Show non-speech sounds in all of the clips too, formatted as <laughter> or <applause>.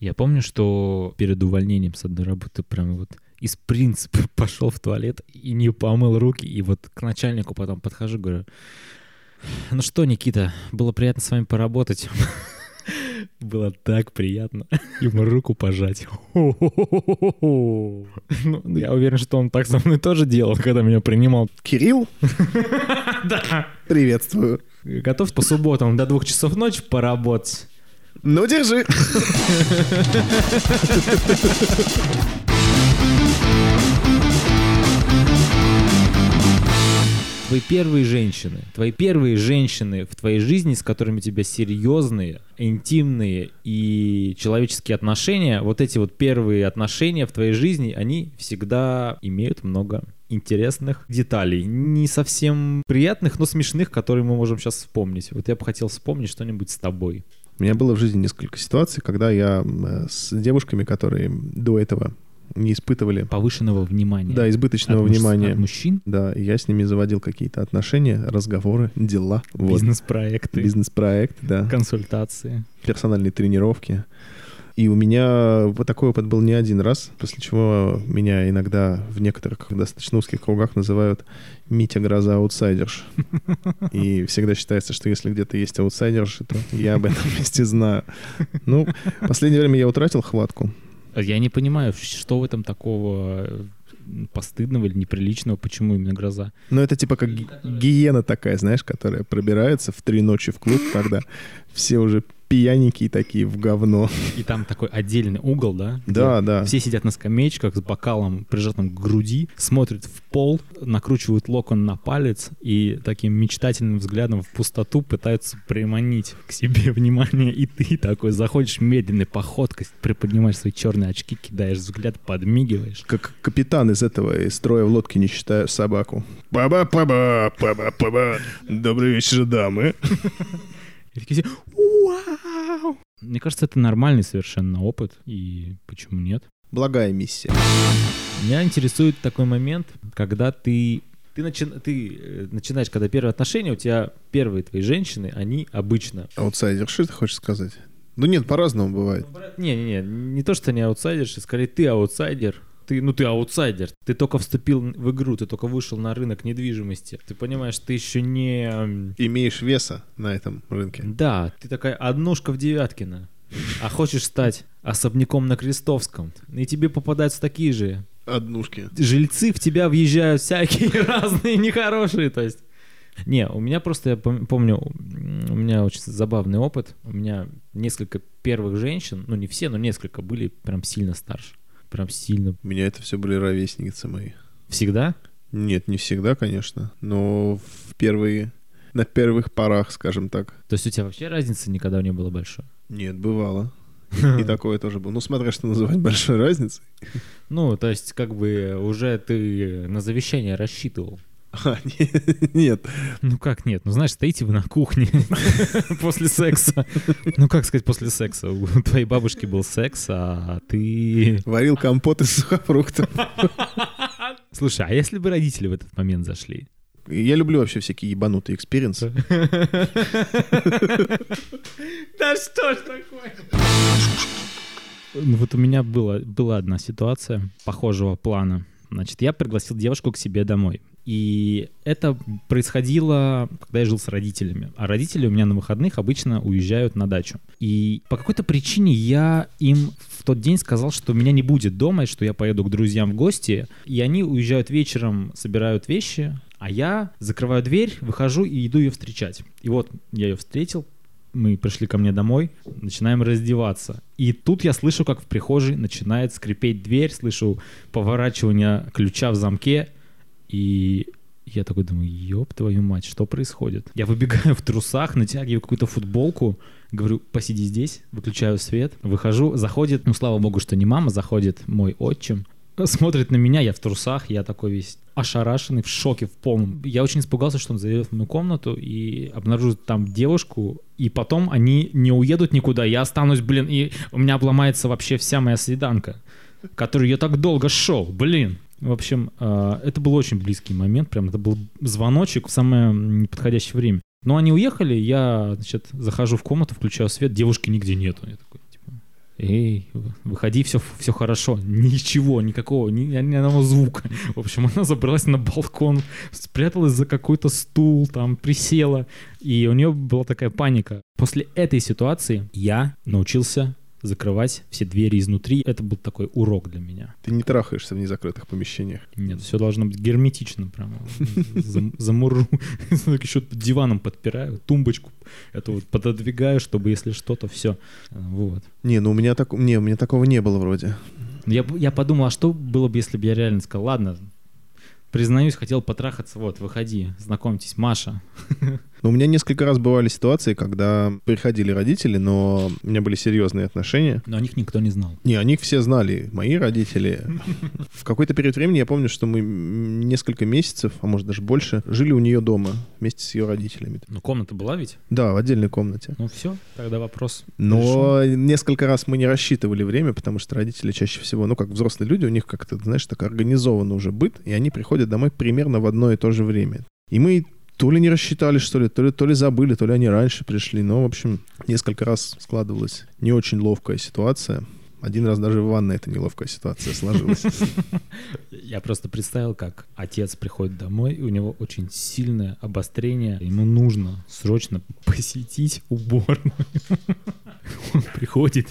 Я помню, что перед увольнением с одной работы прям вот из принципа <laughs> пошел в туалет и не помыл руки. И вот к начальнику потом подхожу, говорю, ну что, Никита, было приятно с вами поработать. <laughs> Было так приятно ему руку пожать. <laughs> Ну, я уверен, что он так со мной тоже делал, когда меня принимал. Кирилл, Да. приветствую. Готов по субботам до двух часов ночи поработать. Ну, держи. Твои первые женщины, твои первые женщины в твоей жизни, с которыми у тебя серьезные, интимные и человеческие отношения, вот эти вот первые отношения в твоей жизни, они всегда имеют много интересных деталей. Не совсем приятных, но смешных, которые мы можем сейчас вспомнить. Вот я бы хотел вспомнить что-нибудь с тобой. У меня было в жизни несколько ситуаций, когда я э, с девушками, которые до этого не испытывали, Повышенного внимания. да, избыточного От муж- внимания. от мужчин. Да, я с ними заводил какие-то отношения, разговоры, дела. Вот. Бизнес-проекты. Бизнес-проект, да. Консультации. персональные тренировки. И у меня вот такой опыт был не один раз, после чего меня иногда в некоторых достаточно узких кругах называют Митя Гроза аутсайдерш. И всегда считается, что если где-то есть аутсайдерши, то я об этом месте знаю. Ну, в последнее время я утратил хватку. Я не понимаю, что в этом такого постыдного или неприличного, почему именно гроза. Но это типа как ги- гиена такая, знаешь, которая пробирается в три ночи в клуб, когда все уже пьяненькие такие в говно. И там такой отдельный угол, да? Да, да. Все сидят на скамеечках с бокалом, прижатым к груди, смотрят в пол, накручивают локон на палец и таким мечтательным взглядом в пустоту пытаются приманить к себе <laughs> внимание. И ты такой заходишь медленной походкой, приподнимаешь свои черные очки, кидаешь взгляд, подмигиваешь. Как капитан из этого, из строя в лодке, не считая собаку. Паба-паба, паба-паба. Добрый вечер, дамы. <laughs> И такие «Вау!» Мне кажется, это нормальный совершенно опыт, и почему нет? Благая миссия. Меня интересует такой момент, когда ты ты, начи- ты э, начинаешь, когда первые отношения, у тебя первые твои женщины, они обычно... Аутсайдер, что ты хочешь сказать? Ну нет, по-разному бывает. Не-не-не, не то, что они аутсайдерши, скорее ты аутсайдер. Ты, ну ты аутсайдер. Ты только вступил в игру, ты только вышел на рынок недвижимости. Ты понимаешь, ты еще не... Имеешь веса на этом рынке. Да, ты такая однушка в Девяткино, а хочешь стать особняком на Крестовском. И тебе попадаются такие же Однушки. жильцы в тебя въезжают всякие <laughs> разные, нехорошие, то есть. Не, у меня просто, я пом- помню, у меня очень забавный опыт. У меня несколько первых женщин, ну не все, но несколько были прям сильно старше. Прям сильно. У меня это все были ровесницы мои. Всегда? Нет, не всегда, конечно, но в первые... На первых порах, скажем так. То есть у тебя вообще разницы никогда не было большой? Нет, бывало. <laughs> И такое тоже было. Ну, смотря что называть большой разницей. Ну, то есть как бы уже ты на завещание рассчитывал. А, <laughs> не- нет. Ну как нет? Ну знаешь, стоите вы на кухне <laughs> после секса. Ну как сказать после секса? У твоей бабушки был секс, а ты... Варил компот из сухофруктов. Слушай, а если бы родители в этот момент зашли? Я люблю вообще всякие ебанутые experience ы. <laughs> Да что ж такое? Ну вот у меня была, была одна ситуация похожего плана. Значит, я пригласил девушку к себе домой. И это происходило, когда я жил с родителями. А родители у меня на выходных обычно уезжают на дачу. И по какой-то причине я им в тот день сказал, что меня не будет дома, и что я поеду к друзьям в гости. И они уезжают вечером, собирают вещи, а я закрываю дверь, выхожу и иду ее встречать. И вот я ее встретил, мы пришли ко мне домой, начинаем раздеваться. И тут я слышу, как в прихожей начинает скрипеть дверь, слышу поворачивание ключа в замке, и я такой думаю, ёб твою мать, что происходит? Я выбегаю в трусах, натягиваю какую-то футболку, говорю, посиди здесь, выключаю свет, выхожу, заходит, ну слава богу, что не мама, заходит мой отчим, смотрит на меня, я в трусах, я такой весь ошарашенный, в шоке, в полном. Я очень испугался, что он зайдет в мою комнату и обнаружит там девушку, и потом они не уедут никуда, я останусь, блин, и у меня обломается вообще вся моя свиданка, которую я так долго шел, блин. В общем, э, это был очень близкий момент, прям это был звоночек в самое неподходящее время. Но они уехали, я, значит, захожу в комнату, включаю свет, девушки нигде нету. Я такой, эй, выходи, все, все хорошо. Ничего, никакого, ни, ни одного звука. В общем, она забралась на балкон, спряталась за какой-то стул, там, присела, и у нее была такая паника. После этой ситуации я научился закрывать все двери изнутри. Это был такой урок для меня. Ты не трахаешься в незакрытых помещениях. Нет, все должно быть герметично прямо. Замуру. <laughs> Еще диваном подпираю, тумбочку эту вот пододвигаю, чтобы если что-то все. Вот. Не, ну у меня, так, не, у меня такого не было вроде. Я, я подумал, а что было бы, если бы я реально сказал, ладно, признаюсь, хотел потрахаться, вот, выходи, знакомьтесь, Маша. <laughs> Но у меня несколько раз бывали ситуации, когда приходили родители, но у меня были серьезные отношения. Но о них никто не знал. Не, о них все знали, мои родители. <laughs> В какой-то период времени я помню, что мы несколько месяцев, а может даже больше, жили у нее дома вместе с ее родителями. Ну, комната была ведь? Да, в отдельной комнате. Ну все, тогда вопрос. Но решен. несколько раз мы не рассчитывали время, потому что родители чаще всего, ну как взрослые люди, у них как-то, знаешь, так организованно уже быт, и они приходят домой примерно в одно и то же время. И мы то ли не рассчитали, что ли, то ли, то ли забыли, то ли они раньше пришли. Но, в общем, несколько раз складывалась не очень ловкая ситуация. Один раз даже в ванной эта неловкая ситуация сложилась. <laughs> Я просто представил, как отец приходит домой, и у него очень сильное обострение. Ему нужно срочно посетить уборную. <laughs> Он приходит,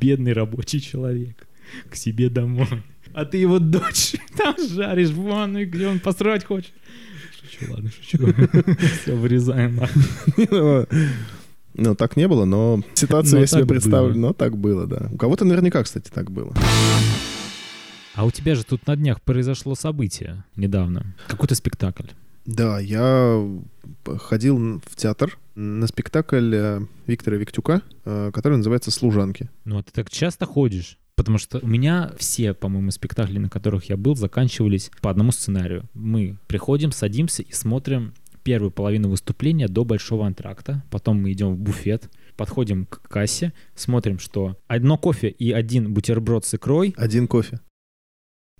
бедный рабочий человек, к себе домой. А ты его дочь <laughs> там жаришь в ванной, где он построить хочет. Шучу, ладно, шучу. <laughs> Все, вырезаем. <laughs> Ну, так не было, но ситуацию я себе представлю. Но так было, да. У кого-то наверняка, кстати, так было. А у тебя же тут на днях произошло событие недавно. Какой-то спектакль. Да, я ходил в театр на спектакль э, Виктора Виктюка, э, который называется «Служанки». Ну, а ты так часто ходишь? Потому что у меня все, по-моему, спектакли, на которых я был, заканчивались по одному сценарию. Мы приходим, садимся и смотрим первую половину выступления до большого антракта. Потом мы идем в буфет, подходим к кассе, смотрим, что одно кофе и один бутерброд с икрой. Один кофе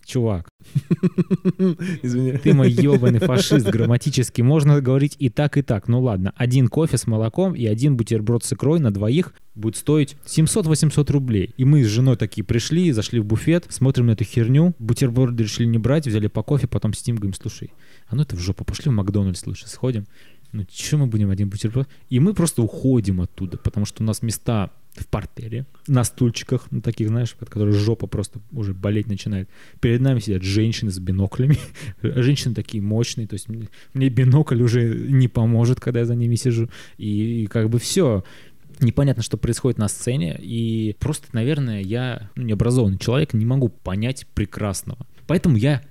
чувак. <laughs> Извини. Ты мой ебаный фашист грамматически. Можно говорить и так, и так. Ну ладно, один кофе с молоком и один бутерброд с икрой на двоих будет стоить 700-800 рублей. И мы с женой такие пришли, зашли в буфет, смотрим на эту херню, бутерброды решили не брать, взяли по кофе, потом сидим, говорим, слушай, а ну это в жопу, пошли в Макдональдс лучше сходим. Ну, что мы будем один бутерброд? И мы просто уходим оттуда, потому что у нас места в портере, на стульчиках, на таких, знаешь, под которых жопа просто уже болеть начинает. Перед нами сидят женщины с биноклями. <laughs> женщины такие мощные, то есть мне, мне бинокль уже не поможет, когда я за ними сижу. И, и как бы все непонятно, что происходит на сцене, и просто, наверное, я ну, необразованный человек, не могу понять прекрасного. Поэтому я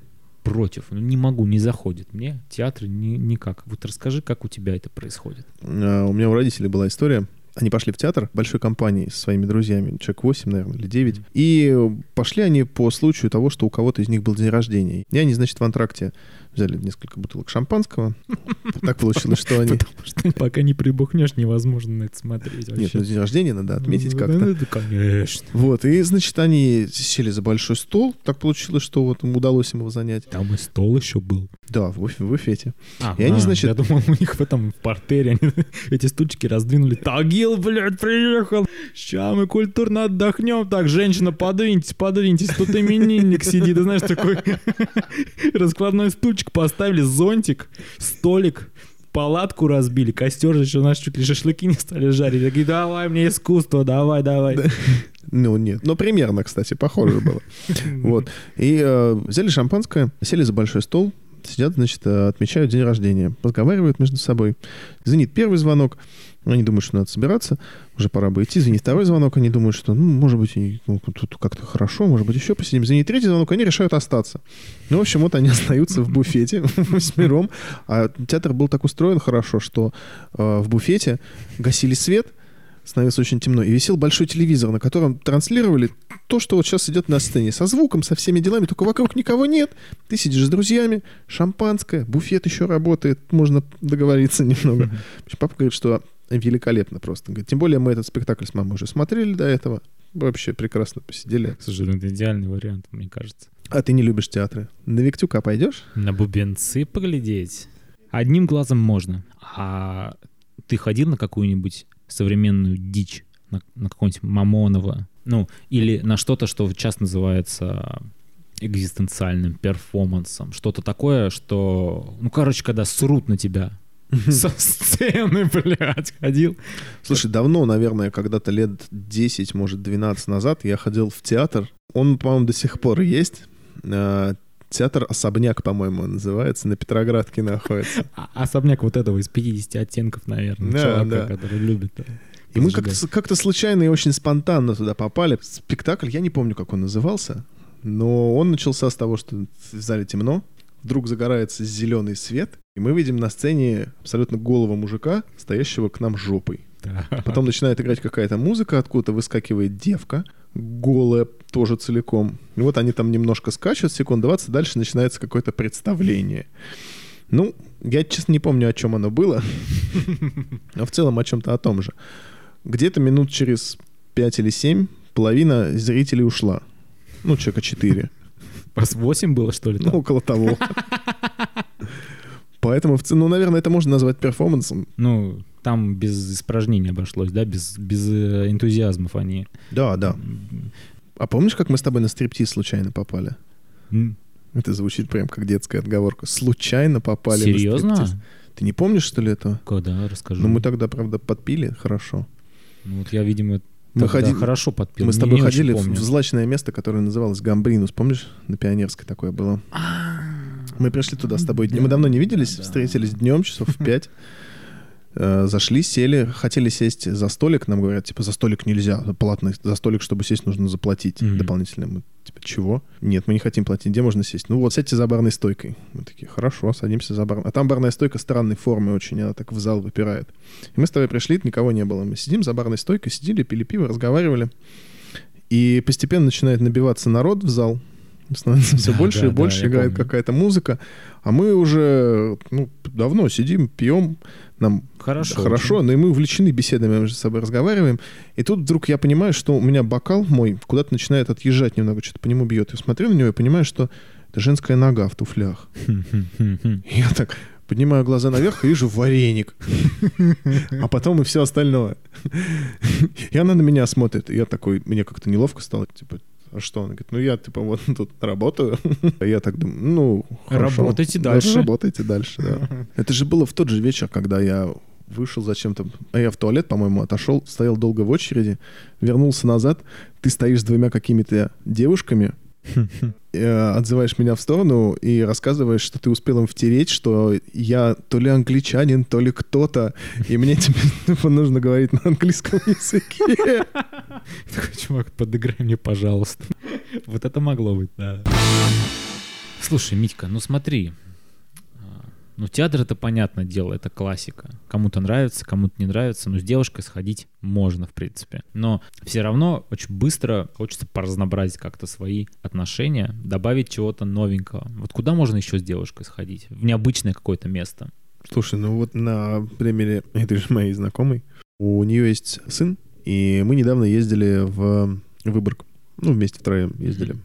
против, ну, не могу, не заходит мне театр ни, никак. Вот расскажи, как у тебя это происходит. А, у меня у родителей была история, они пошли в театр большой компанией со своими друзьями, человек 8, наверное, или 9. И пошли они по случаю того, что у кого-то из них был день рождения. И они, значит, в антракте взяли несколько бутылок шампанского. Так получилось, что они... Потому что пока не прибухнешь, невозможно на это смотреть. Нет, ну день рождения надо отметить ну, как-то. Да, конечно. Вот, и, значит, они сели за большой стол. Так получилось, что вот им удалось его занять. Там и стол еще был. Да, в, в буфете. А, и они, значит... Я думал, у них в этом в портере <laughs> эти стульчики раздвинули. Тагил, блядь, приехал. Сейчас мы культурно отдохнем. Так, женщина, подвиньтесь, подвиньтесь. Тут именинник сидит. Ты знаешь, такой <laughs> раскладной стульчик поставили, зонтик, столик, палатку разбили, костер еще наш чуть ли шашлыки не стали жарить. Такие, давай мне искусство, давай, давай. Ну, нет. Но примерно, кстати, похоже было. <laughs> Вот. И э, взяли шампанское, сели за большой стол, сидят, значит, э, отмечают день рождения, разговаривают между собой. Звонит первый звонок, они думают, что надо собираться, уже пора бы идти. Звонит второй звонок, они думают, что, ну, может быть, ну, тут как-то хорошо, может быть, еще посидим. Звонит третий звонок, они решают остаться. Ну, в общем, вот они <laughs> остаются в буфете <laughs> восьмером. А театр был так устроен хорошо, что э, в буфете гасили свет, становилось очень темно, и висел большой телевизор, на котором транслировали то, что вот сейчас идет на сцене, со звуком, со всеми делами, только вокруг никого нет. Ты сидишь с друзьями, шампанское, буфет еще работает, можно договориться <laughs> немного. Папа говорит, что великолепно просто. Говорит, тем более мы этот спектакль с мамой уже смотрели до этого. Вообще прекрасно посидели. К сожалению, это идеальный вариант, мне кажется. А ты не любишь театры? На Виктюка пойдешь? На бубенцы поглядеть. Одним глазом можно. А ты ходил на какую-нибудь современную дичь? На, на какого-нибудь Мамонова? Ну, или на что-то, что сейчас называется экзистенциальным перформансом. Что-то такое, что... Ну, короче, когда срут на тебя со сцены, блядь, ходил. Слушай, давно, наверное, когда-то лет 10, может, 12 назад я ходил в театр. Он, по-моему, до сих пор есть. Э, Театр «Особняк», по-моему, называется, на Петроградке находится. А- Особняк вот этого из 50 оттенков, наверное, Да, да. который любит. И мы как-то случайно и очень спонтанно туда попали. Спектакль, я не помню, как он назывался, но он начался с того, что в зале темно, вдруг загорается зеленый свет, и мы видим на сцене абсолютно голого мужика, стоящего к нам жопой. Потом начинает играть какая-то музыка, откуда-то выскакивает девка, голая тоже целиком. И вот они там немножко скачут, секунд 20, дальше начинается какое-то представление. Ну, я, честно, не помню, о чем оно было, но в целом о чем-то о том же. Где-то минут через 5 или 7 половина зрителей ушла. Ну, человека 4. Вас 8 было, что ли? Ну, там? около того. <laughs> Поэтому, ну, наверное, это можно назвать перформансом. Ну, там без испражнений обошлось, да, без, без э, энтузиазмов они. Да, да. А помнишь, как мы с тобой на стриптиз случайно попали? М, Это звучит прям как детская отговорка. Случайно попали на Серьезно? стриптиз. Ты не помнишь, что ли, этого? Когда? Расскажи. Ну, мы тогда, правда, подпили хорошо. Ну, вот я, видимо, Мы, ходи- хорошо подпил. мы с тобой не ходили в, в злачное место, которое называлось Гамбринус. Помнишь? На Пионерской такое было. Мы пришли туда с тобой. Мы давно не виделись, встретились днем, часов в пять. <laughs> Э, Зашли, сели, хотели сесть за столик. Нам говорят, типа, за столик нельзя, платный. За столик, чтобы сесть, нужно заплатить Мгм. дополнительно. Мы, типа, чего? Нет, мы не хотим платить. Где можно сесть? Ну вот, сядьте за барной стойкой. Мы такие, хорошо, садимся за барной. А там барная стойка странной формы очень, она так в зал выпирает. И мы с тобой пришли, никого не было. Мы сидим за барной стойкой, сидели, пили пиво, разговаривали. И постепенно начинает набиваться народ в зал. Становится все Да, больше да, и да, больше, я играет какая-то музыка. А мы уже ну, давно сидим, пьем, нам Хорошо. хорошо, но и мы увлечены беседами, между собой разговариваем. И тут вдруг я понимаю, что у меня бокал мой куда-то начинает отъезжать немного, что-то по нему бьет. Я смотрю на него и понимаю, что это женская нога в туфлях. <laughs> я так поднимаю глаза наверх и вижу вареник. А потом и все остальное. И она на меня смотрит. И я такой, мне как-то неловко стало, типа, что? Она говорит, ну я, типа, вот <laughs> тут работаю. А <laughs> я так думаю, ну, хорошо. Работайте Да, дальше. Работайте дальше, да. <laughs> Это же было в тот же вечер, когда я вышел зачем-то, а я в туалет, по-моему, отошел, стоял долго в очереди, вернулся назад, ты стоишь с двумя какими-то девушками, э, отзываешь меня в сторону и рассказываешь, что ты успел им втереть, что я то ли англичанин, то ли кто-то, и мне <laughs> теперь типа, нужно говорить на английском языке. <laughs> Такой, чувак, подыграй мне, пожалуйста. Вот это могло быть, да. Слушай, Митька, ну смотри. Ну, театр это понятное дело, это классика. Кому-то нравится, кому-то не нравится, но с девушкой сходить можно, в принципе. Но все равно очень быстро хочется поразнообразить как-то свои отношения, добавить чего-то новенького. Вот куда можно еще с девушкой сходить? В необычное какое-то место. Слушай, ну вот на примере этой же моей знакомой, у нее есть сын, и мы недавно ездили в Выборг. Ну, вместе втроем ездили.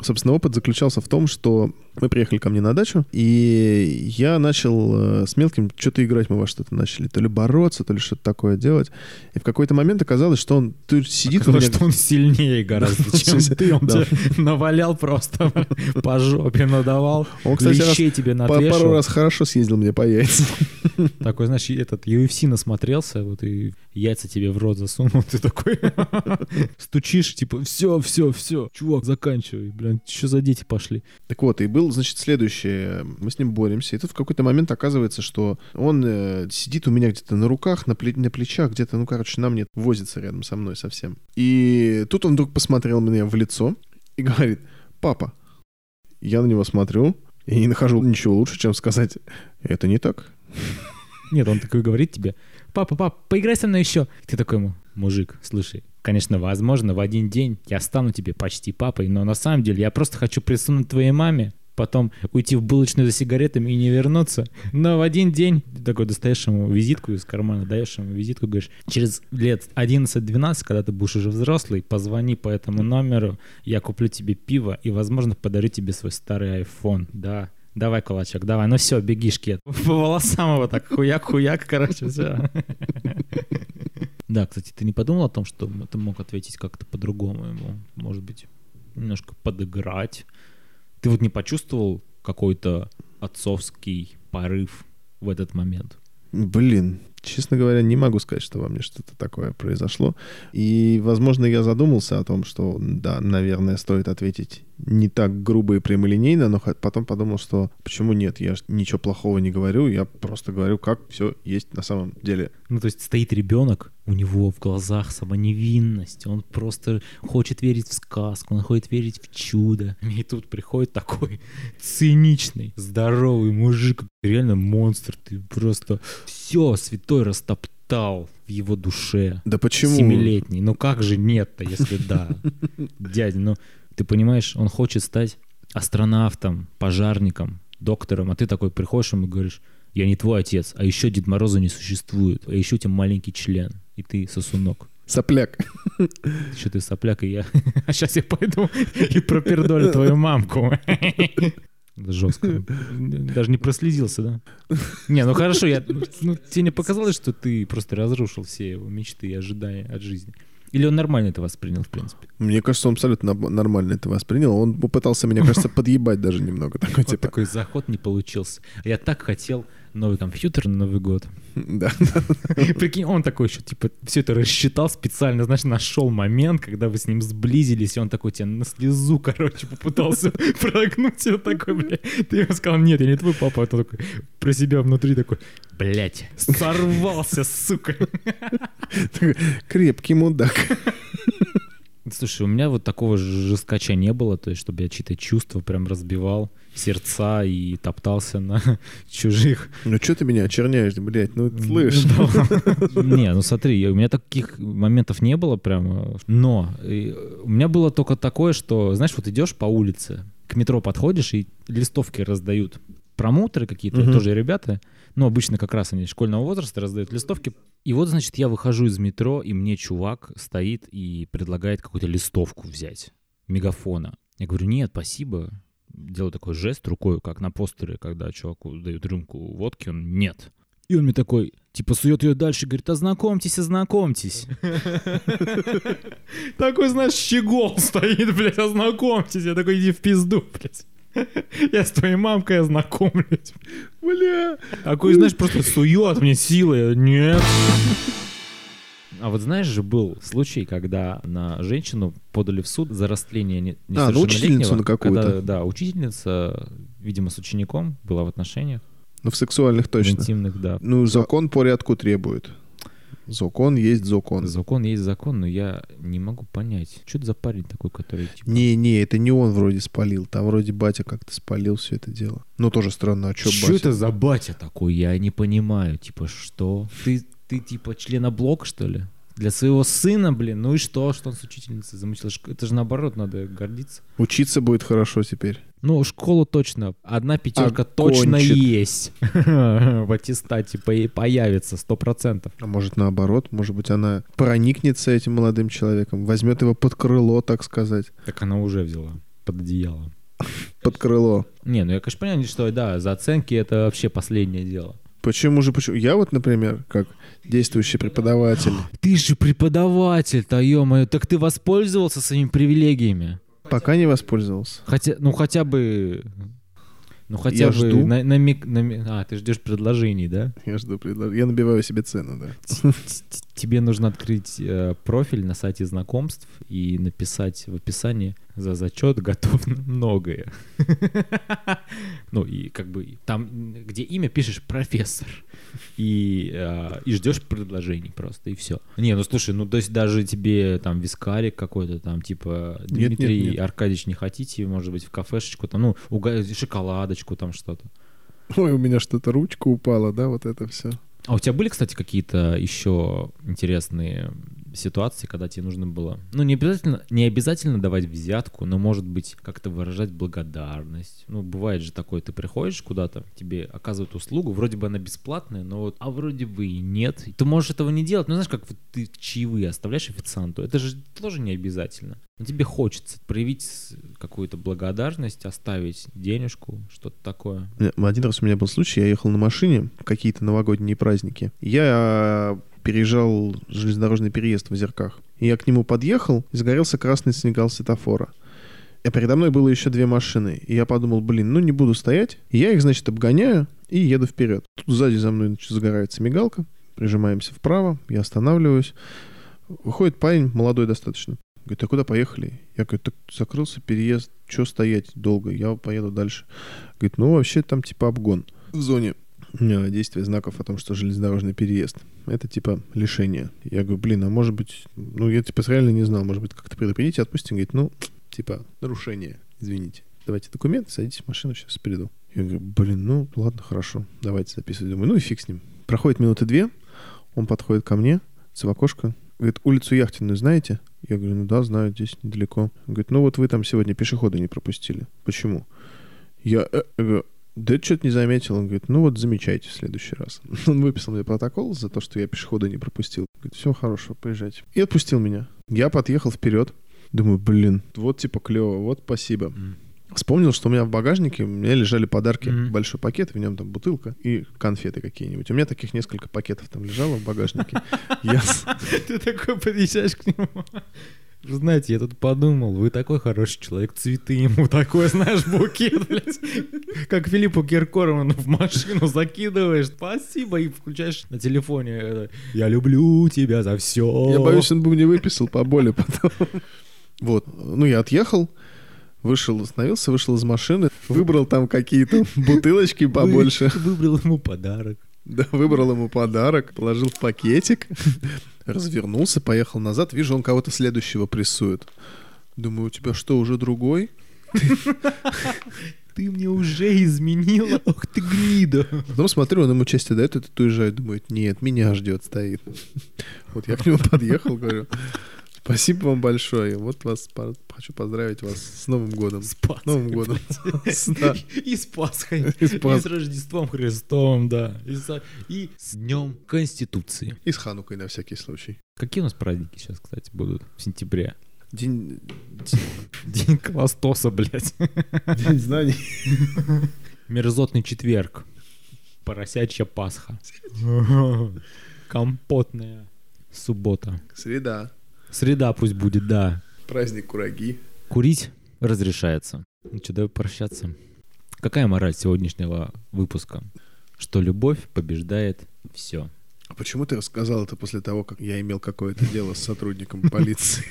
Собственно, опыт заключался в том, что мы приехали ко мне на дачу, и я начал э, с мелким что-то играть, мы во что-то начали. То ли бороться, то ли что-то такое делать. И в какой-то момент оказалось, что он тут сидит Оказалось, меня... что он сильнее гораздо, чем ты. Он тебе навалял просто <laughs> по жопе, надавал. Он, кстати, тебе пару раз хорошо съездил мне по яйцам. <laughs> Такой, знаешь, этот UFC насмотрелся, вот и яйца тебе в рот засунул, ты такой <laughs> стучишь, типа, все, все, все, чувак, заканчивай, блин, что за дети пошли? Так вот, и был, значит, следующее. Мы с ним боремся. И тут в какой-то момент оказывается, что он э, сидит у меня где-то на руках, на, пле- на плечах, где-то, ну, короче, на мне возится рядом со мной совсем. И тут он вдруг посмотрел мне в лицо и говорит, папа, я на него смотрю и не нахожу ничего лучше, чем сказать, это не так. Нет, он такой говорит тебе, папа, папа, поиграй со мной еще. Ты такой ему, мужик, слушай, конечно, возможно, в один день я стану тебе почти папой, но на самом деле я просто хочу присунуть твоей маме, потом уйти в булочную за сигаретами и не вернуться. Но в один день ты такой достаешь ему визитку из кармана, даешь ему визитку, говоришь, через лет 11-12, когда ты будешь уже взрослый, позвони по этому номеру, я куплю тебе пиво и, возможно, подарю тебе свой старый iPhone. Да, Давай, кулачок, давай. Ну все, беги, шкет. <laughs> По волосам его так хуяк-хуяк, короче, все. Да, кстати, ты не подумал о том, что ты мог ответить как-то по-другому ему? Может быть, немножко подыграть? Ты вот не почувствовал какой-то отцовский порыв в этот момент? Блин, честно говоря, не могу сказать, что во мне что-то такое произошло. И, возможно, я задумался о том, что, да, наверное, стоит ответить не так грубо и прямолинейно, но потом подумал, что почему нет, я ничего плохого не говорю, я просто говорю, как все есть на самом деле. Ну, то есть стоит ребенок, у него в глазах сама невинность, он просто хочет верить в сказку, он хочет верить в чудо. И тут приходит такой циничный, здоровый мужик, реально монстр, ты просто все святой растоптал в его душе. Да почему? Семилетний. Ну как же нет-то, если да? <laughs> Дядя, ну ты понимаешь, он хочет стать астронавтом, пожарником, доктором, а ты такой приходишь ему и говоришь, я не твой отец, а еще Дед Мороза не существует, а еще у тебя маленький член, и ты сосунок. Сопляк. <laughs> Что ты сопляк, и я... <laughs> А сейчас я пойду и пропердолю твою мамку. Жестко. <laughs> Даже не прослезился, да? Не, ну хорошо, я, ну, тебе не показалось, что ты просто разрушил все его мечты и ожидания от жизни? Или он нормально это воспринял, в принципе? Мне кажется, он абсолютно нормально это воспринял. Он попытался, мне кажется, подъебать даже немного. <laughs> Такой, типа... такой заход не получился. Я так хотел новый компьютер на Новый год. <laughs> Да. <laughs> Прикинь, он такой еще, типа, все это рассчитал специально, значит, нашел момент, когда вы с ним сблизились, и он такой тебе на слезу, <laughs> короче, попытался прогнуть его такой, блядь. Ты ему сказал, нет, я не твой папа, а он такой про себя внутри такой, блядь, сорвался, сука. Крепкий мудак. Слушай, у меня вот такого жесткача не было, то есть, чтобы я чьи-то чувства прям разбивал, сердца и топтался на <laughs> чужих. Ну что ты меня очерняешь, блядь, ну слышь. <laughs> Не, ну смотри, у меня таких моментов не было прям, но у меня было только такое, что, знаешь, вот идешь по улице, к метро подходишь и листовки раздают. Промоутеры какие-то, тоже ребята, ну, обычно как раз они школьного возраста раздают листовки. И вот, значит, я выхожу из метро, и мне чувак стоит и предлагает какую-то листовку взять, мегафона. Я говорю, нет, спасибо. Делаю такой жест рукой, как на постере, когда чуваку дают рюмку водки, он нет. И он мне такой, типа, сует ее дальше, говорит, ознакомьтесь, ознакомьтесь. Такой, знаешь, щегол стоит, блядь, ознакомьтесь. Я такой, иди в пизду, блядь. <laughs> Я с твоей мамкой ознакомлюсь. Бля. Такой, знаешь, просто сует мне силы. Нет. А вот знаешь же, был случай, когда на женщину подали в суд за растление не, А, на учительницу на какую-то. Да, учительница, видимо, с учеником была в отношениях. Ну, в сексуальных точно. В интимных, да. Ну, закон порядку требует. Закон есть закон. Закон есть закон, но я не могу понять, что это за парень такой, который... Типа... Не-не, это не он вроде спалил, там вроде батя как-то спалил все это дело. Ну, тоже странно, а что батя? Что это за батя такой, я не понимаю, типа, что? Ты, ты типа члена блока, что ли? Для своего сына, блин, ну и что, что он с учительницей замутил? Это же наоборот, надо гордиться. Учиться будет хорошо теперь. Ну, школу точно. Одна пятерка Окончит. точно есть. <laughs> В аттестате появится, сто процентов. А может наоборот, может быть она проникнется этим молодым человеком, возьмет его под крыло, так сказать. Так она уже взяла под одеяло. Под крыло. Не, ну я, конечно, понимаю, что да, за оценки это вообще последнее дело. Почему же, почему? Я вот, например, как действующий преподаватель. <gasps> Ты же преподаватель-то, ё так ты воспользовался своими привилегиями? Пока не воспользовался. Хотя, ну хотя бы ну хотя я бы жду. На, на, на, а, ты ждешь предложений, да? <laughs> Я жду предложений. Я набиваю себе цену, да. Тебе нужно открыть э, профиль на сайте знакомств и написать в описании за зачет готов многое. <laughs> Ну и как бы там, где имя, пишешь профессор и, э, и ждешь предложений просто, и все. Не, ну слушай, ну то есть даже тебе там вискарик какой-то там, типа Дмитрий нет, нет, нет. Аркадьевич не хотите, может быть, в кафешечку там, ну, уга- шоколадочку там что-то. Ой, у меня что-то ручка упала, да, вот это все. А у тебя были, кстати, какие-то еще интересные ситуации, когда тебе нужно было, ну, не обязательно, не обязательно давать взятку, но, может быть, как-то выражать благодарность. Ну, бывает же такое, ты приходишь куда-то, тебе оказывают услугу, вроде бы она бесплатная, но вот, а вроде бы и нет. Ты можешь этого не делать, ну, знаешь, как ты чаевые оставляешь официанту, это же тоже не обязательно. Но тебе хочется проявить какую-то благодарность, оставить денежку, что-то такое. Один раз у меня был случай, я ехал на машине в какие-то новогодние праздники. Я переезжал железнодорожный переезд в Озерках. Я к нему подъехал, и загорелся красный сигнал светофора. И передо мной было еще две машины. И я подумал, блин, ну не буду стоять. Я их, значит, обгоняю и еду вперед. Тут сзади за мной значит, загорается мигалка. Прижимаемся вправо, я останавливаюсь. Выходит парень, молодой достаточно. Говорит, а куда поехали? Я говорю, так закрылся переезд, что стоять долго? Я поеду дальше. Говорит, ну вообще там типа обгон в зоне э, действия знаков о том, что железнодорожный переезд. Это типа лишение. Я говорю, блин, а может быть, ну я типа реально не знал, может быть как-то предупредите, отпустим. Говорит, ну типа нарушение, извините. Давайте документы, садитесь в машину, сейчас приду. Я говорю, блин, ну ладно, хорошо, давайте записывать. Думаю, ну и фиг с ним. Проходит минуты две, он подходит ко мне, в говорит, улицу Яхтенную знаете? Я говорю, ну да, знаю, здесь недалеко. Он говорит, ну вот вы там сегодня пешехода не пропустили. Почему? Я, э, я да что-то не заметил. Он говорит, ну вот замечайте в следующий раз. <laughs> Он выписал мне протокол за то, что я пешехода не пропустил. Говорит, все хорошо, поезжайте. И отпустил меня. Я подъехал вперед. Думаю, блин, вот типа клево, вот спасибо. Mm. Вспомнил, что у меня в багажнике у меня лежали подарки, mm-hmm. большой пакет, в нем там бутылка и конфеты какие-нибудь. У меня таких несколько пакетов там лежало в багажнике. <laughs> Ты такой подъезжаешь к нему. Вы знаете, я тут подумал, вы такой хороший человек, цветы ему <laughs> такой, знаешь, букет, блядь. Как Филиппу Киркорову в машину закидываешь, спасибо, и включаешь на телефоне. Я люблю тебя за все. Я боюсь, он бы мне выписал по боли потом. Вот, ну я отъехал, Вышел, остановился, вышел из машины, выбрал там какие-то бутылочки побольше. Выбрал ему подарок. <laughs> Да, выбрал ему подарок, положил в пакетик, <laughs> развернулся, поехал назад. Вижу, он кого-то следующего прессует. Думаю, у тебя что, уже другой? Ты мне уже изменила, ох ты гнида. Потом смотрю, он ему часть дает, этот уезжает, думает, нет, меня ждет, стоит. <laughs> Вот я к нему подъехал, говорю, Спасибо вам большое. Вот вас хочу поздравить вас с Новым годом. С Пасхой. Новым годом. <laughs> <laughs> И с Пасхой. И с Рождеством Христом, да. И с Днем Конституции. И с Ханукой на всякий случай. Какие у нас праздники сейчас, кстати, будут в сентябре? День... <laughs> День Кластоса, блядь. День знаний. Мерзотный четверг. Поросячья Пасха. Компотная суббота. Среда. Среда пусть будет, да. Праздник кураги. Курить разрешается. Ну что, давай прощаться. Какая мораль сегодняшнего выпуска? Что любовь побеждает все. А почему ты рассказал это после того, как я имел какое-то дело с сотрудником <laughs> полиции?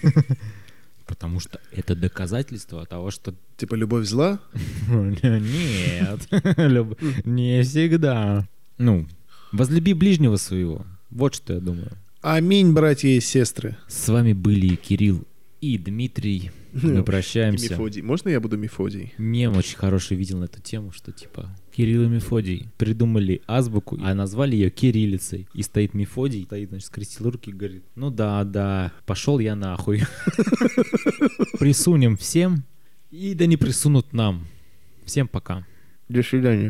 Потому что это доказательство того, что... Типа любовь зла? <laughs> Нет, <laughs> не всегда. Ну, возлюби ближнего своего. Вот что я думаю. Аминь, братья и сестры. С вами были Кирилл и Дмитрий. <laughs> Мы прощаемся. Мефодий. Можно я буду Мефодий? Мем очень хороший видел на эту тему, что типа Кирилл и Мефодий придумали азбуку, а назвали ее кириллицей. И стоит Мефодий, стоит, значит, скрестил руки и говорит, ну да, да, пошел я нахуй. <laughs> Присунем всем, и да не присунут нам. Всем пока. До свидания.